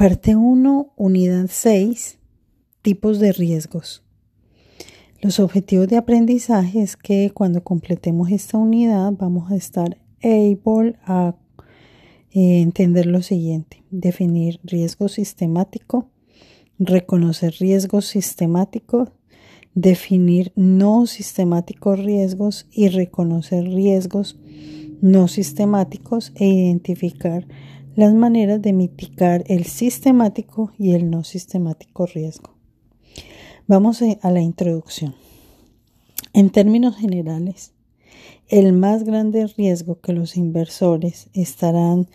Parte 1, unidad 6, tipos de riesgos. Los objetivos de aprendizaje es que cuando completemos esta unidad vamos a estar able a eh, entender lo siguiente, definir riesgo sistemático, reconocer riesgos sistemáticos, definir no sistemáticos riesgos y reconocer riesgos no sistemáticos e identificar las maneras de mitigar el sistemático y el no sistemático riesgo. Vamos a la introducción. En términos generales, el más grande riesgo que los inversores estarán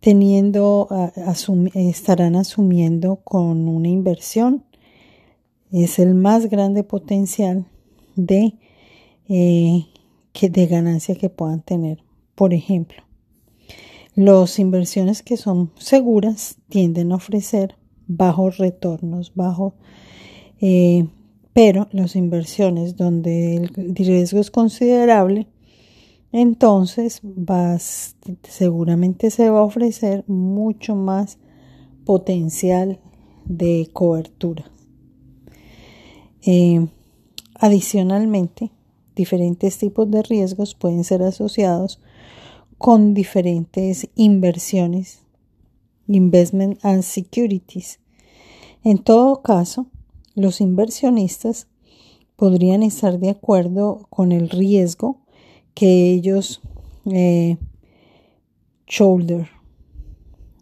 teniendo, estarán asumiendo con una inversión es el más grande potencial de, eh, que, de ganancia que puedan tener. Por ejemplo, las inversiones que son seguras tienden a ofrecer bajos retornos, bajo, eh, pero las inversiones donde el riesgo es considerable, entonces vas, seguramente se va a ofrecer mucho más potencial de cobertura. Eh, adicionalmente, diferentes tipos de riesgos pueden ser asociados con diferentes inversiones, investment and securities. En todo caso, los inversionistas podrían estar de acuerdo con el riesgo que ellos eh, shoulder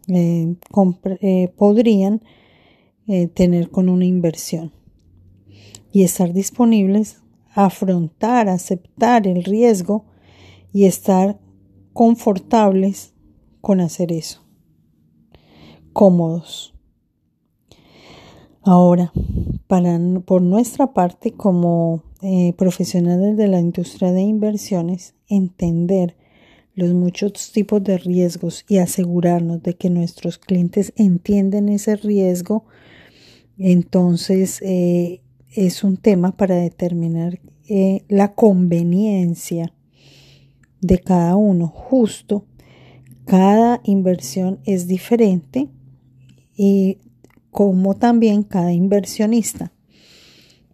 eh, eh, podrían tener con una inversión y estar disponibles a afrontar, aceptar el riesgo y estar confortables con hacer eso, cómodos. Ahora, para, por nuestra parte, como eh, profesionales de la industria de inversiones, entender los muchos tipos de riesgos y asegurarnos de que nuestros clientes entienden ese riesgo, entonces eh, es un tema para determinar eh, la conveniencia de cada uno. Justo, cada inversión es diferente y como también cada inversionista.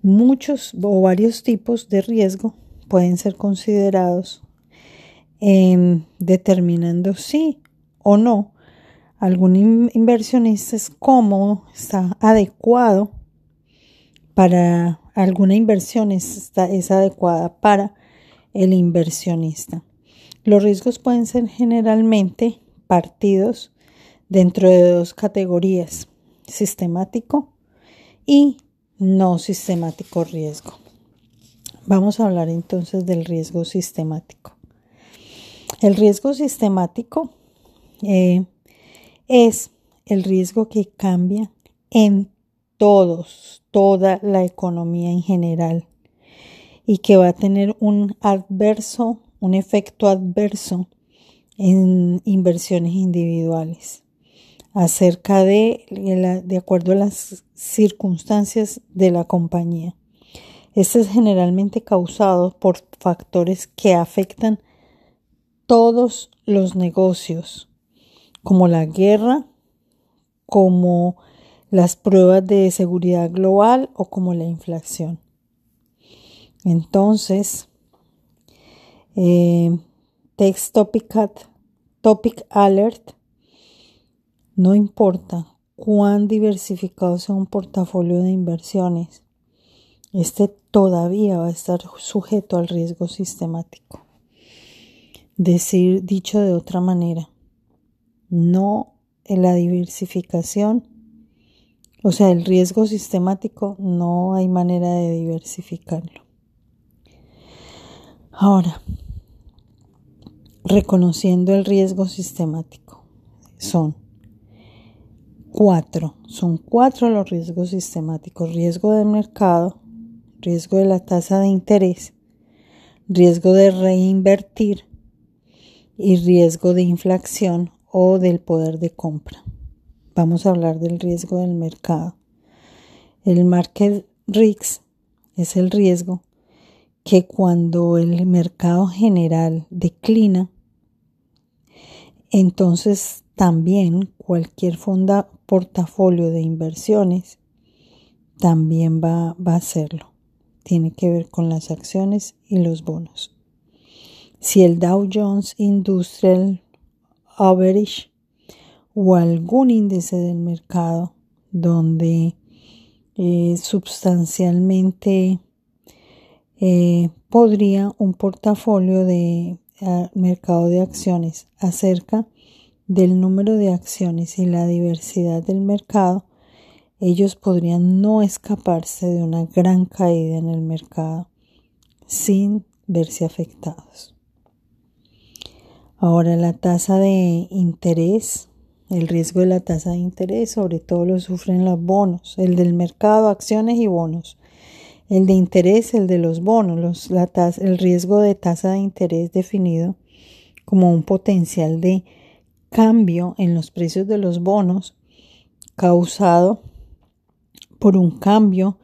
Muchos o varios tipos de riesgo pueden ser considerados determinando si o no algún inversionista es cómodo, está adecuado para alguna inversión, es adecuada para el inversionista. Los riesgos pueden ser generalmente partidos dentro de dos categorías, sistemático y no sistemático riesgo. Vamos a hablar entonces del riesgo sistemático. El riesgo sistemático eh, es el riesgo que cambia en todos, toda la economía en general y que va a tener un adverso un efecto adverso en inversiones individuales acerca de, de acuerdo a las circunstancias de la compañía. Este es generalmente causado por factores que afectan todos los negocios, como la guerra, como las pruebas de seguridad global o como la inflación. Entonces, eh, text topic, topic alert. No importa cuán diversificado sea un portafolio de inversiones, este todavía va a estar sujeto al riesgo sistemático. Decir, dicho de otra manera, no en la diversificación, o sea, el riesgo sistemático no hay manera de diversificarlo. Ahora, reconociendo el riesgo sistemático, son cuatro, son cuatro los riesgos sistemáticos, riesgo del mercado, riesgo de la tasa de interés, riesgo de reinvertir y riesgo de inflación o del poder de compra. Vamos a hablar del riesgo del mercado. El market risk es el riesgo que cuando el mercado general declina, entonces también cualquier fonda, portafolio de inversiones también va, va a hacerlo. Tiene que ver con las acciones y los bonos. Si el Dow Jones Industrial Average o algún índice del mercado donde eh, sustancialmente eh, podría un portafolio de mercado de acciones acerca del número de acciones y la diversidad del mercado, ellos podrían no escaparse de una gran caída en el mercado sin verse afectados. Ahora la tasa de interés, el riesgo de la tasa de interés, sobre todo lo sufren los bonos, el del mercado, acciones y bonos. El de interés, el de los bonos, la el riesgo de tasa de interés definido como un potencial de cambio en los precios de los bonos causado por un cambio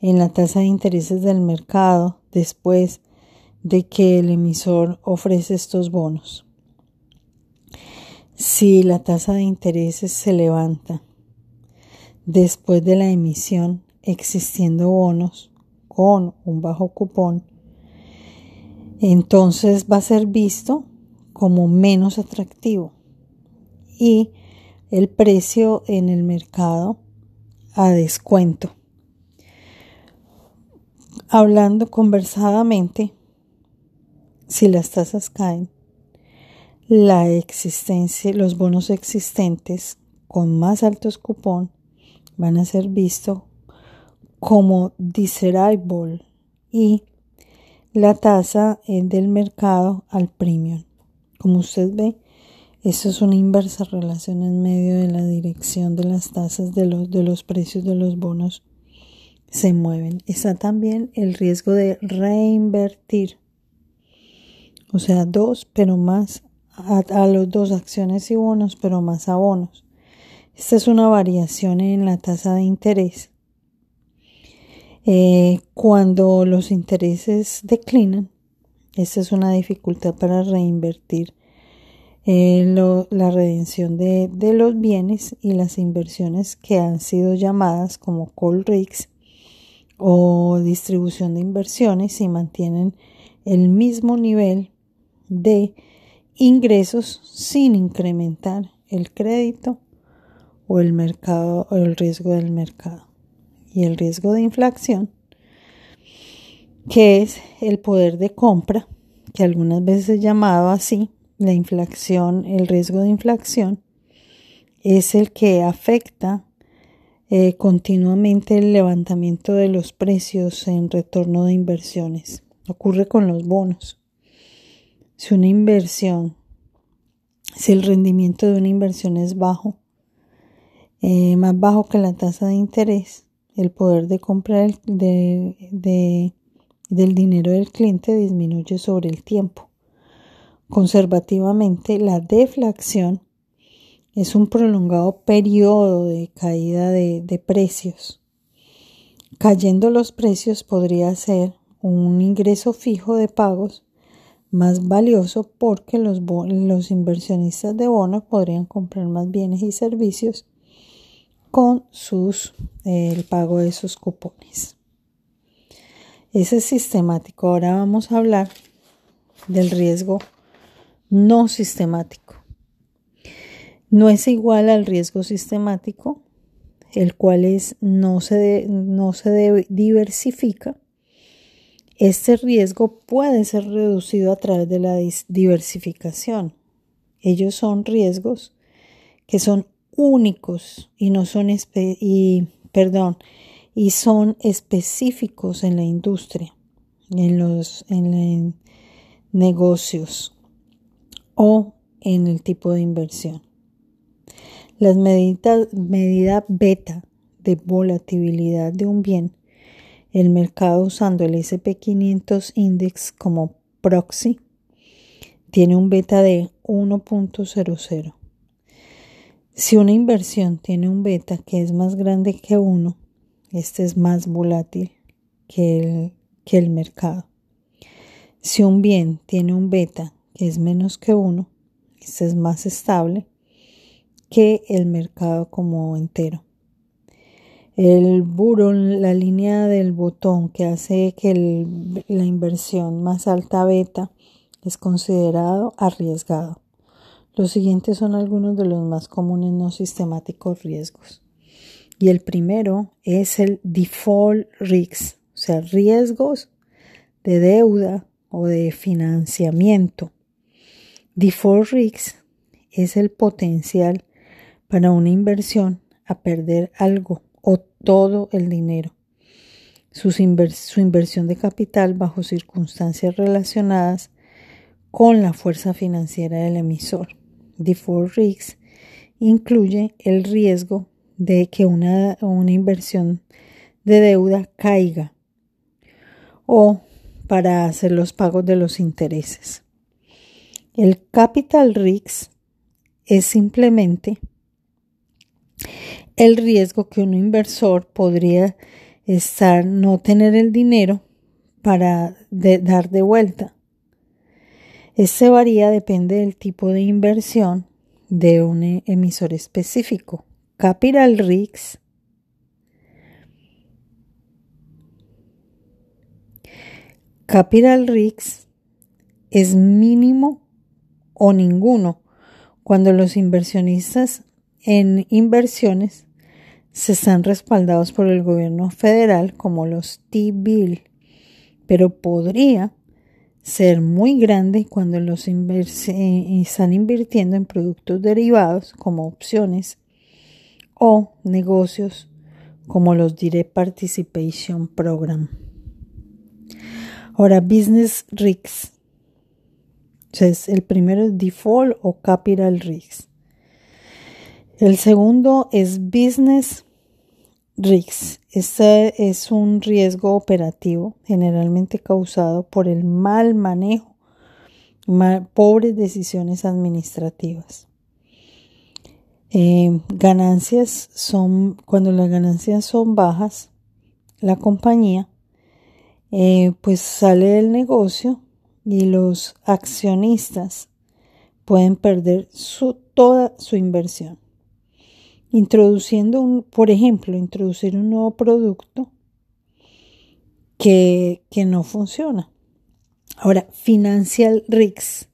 en la tasa de intereses del mercado después de que el emisor ofrece estos bonos. Si la tasa de intereses se levanta después de la emisión existiendo bonos, con un bajo cupón, entonces va a ser visto como menos atractivo y el precio en el mercado a descuento. Hablando conversadamente, si las tasas caen, la existencia, los bonos existentes con más altos cupón van a ser vistos como desirable y la tasa del mercado al premium. Como usted ve, eso es una inversa relación en medio de la dirección de las tasas de los, de los precios de los bonos se mueven. Está también el riesgo de reinvertir. O sea, dos, pero más a, a los dos acciones y bonos, pero más a bonos. Esta es una variación en la tasa de interés eh, cuando los intereses declinan, esa es una dificultad para reinvertir eh, la redención de, de, los bienes y las inversiones que han sido llamadas como call rigs o distribución de inversiones y mantienen el mismo nivel de ingresos sin incrementar el crédito o el mercado o el riesgo del mercado y el riesgo de inflación, que es el poder de compra, que algunas veces es llamado así, la inflación, el riesgo de inflación, es el que afecta eh, continuamente el levantamiento de los precios en retorno de inversiones. Ocurre con los bonos. Si una inversión, si el rendimiento de una inversión es bajo, eh, más bajo que la tasa de interés, el poder de compra del, del dinero del cliente disminuye sobre el tiempo. Conservativamente, la deflación es un prolongado periodo de caída de, de, precios. Cayendo los precios podría ser un ingreso fijo de pagos más valioso porque los, los inversionistas de bonos podrían comprar más bienes y servicios con sus, el pago de sus cupones. Ese es sistemático. Ahora vamos a hablar del riesgo no sistemático. No es igual al riesgo sistemático, el cual es, no, se no se diversifica. Este riesgo puede ser reducido a través de la diversificación. Ellos son riesgos que son únicos y no son y perdón y son específicos en la industria, en los en negocios o en el tipo de inversión. Las medidas medida beta de volatilidad de un bien, el mercado usando el SP500 index como proxy, tiene un beta de 1.00 si una inversión tiene un beta que es más grande que uno, este es más volátil que el, que el mercado. Si un bien tiene un beta que es menos que uno, Este es más estable que el mercado como entero. El buron, la línea del botón que hace que la inversión más alta beta es considerado arriesgado. Los siguientes son algunos de los más comunes no sistemáticos riesgos. Y el primero es el default risk, o sea, riesgos de deuda o de financiamiento. Default risk es el potencial para una inversión a perder algo o todo el dinero. su inversión de capital bajo circunstancias relacionadas con la fuerza financiera del emisor. Default risk incluye el riesgo de que una, una inversión de deuda caiga o para hacer los pagos de los intereses. El capital risk es simplemente el riesgo que un inversor podría estar no tener el dinero para dar de vuelta. Este varía depende del tipo de inversión de un emisor específico. Capital Risk Capital Risk es mínimo o ninguno cuando los inversionistas en inversiones se están respaldados por el gobierno federal como los T-Bill, pero podría ser muy grande cuando los eh, están invirtiendo en productos derivados como opciones o negocios como los Direct Participation Program. Ahora, Business Risks. Entonces, el primero es Default o Capital Risks. El segundo es Business Risks. Este es un riesgo operativo generalmente causado por el mal manejo, pobres decisiones administrativas. Eh, ganancias son, cuando las ganancias son bajas, la compañía eh, pues sale del negocio y los accionistas pueden perder su, toda su inversión introduciendo un, por ejemplo, introducir un nuevo producto que, que no funciona. Ahora, financial risks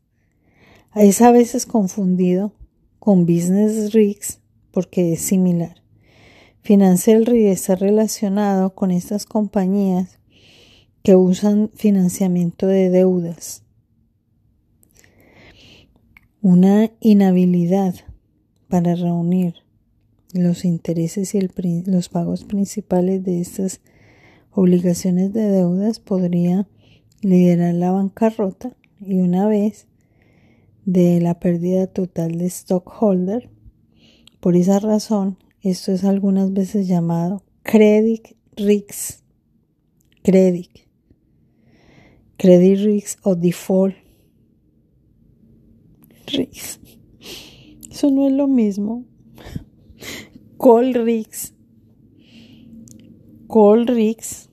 es a veces confundido con business risks porque es similar. Financial risk está relacionado con estas compañías que usan financiamiento de deudas. Una inhabilidad para reunir los intereses y los pagos principales de estas obligaciones de deudas podría liderar la bancarrota y una vez de la pérdida total de stockholder. Por esa razón, esto es algunas veces llamado credit risk, credit, credit risk o default risk. Eso no es lo mismo. Colrix. Colrix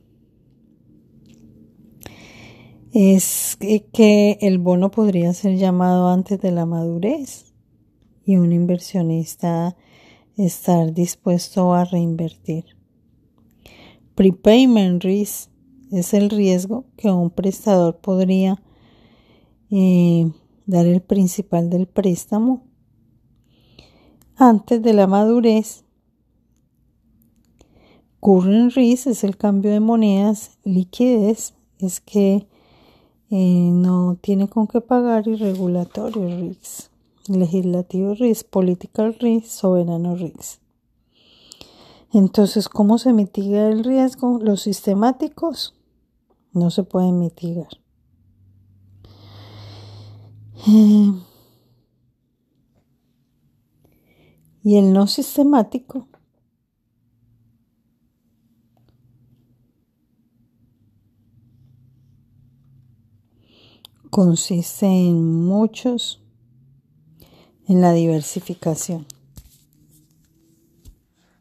es que el bono podría ser llamado antes de la madurez y un inversionista estar dispuesto a reinvertir. Prepayment risk es el riesgo que un prestador podría eh, dar el principal del préstamo antes de la madurez Current risk es el cambio de monedas, liquidez es que eh, no tiene con qué pagar y regulatorio risk, legislativo risk, political risk, soberano risk. Entonces, ¿cómo se mitiga el riesgo? Los sistemáticos no se pueden mitigar. Eh, y el no sistemático consiste en muchos, en la diversificación.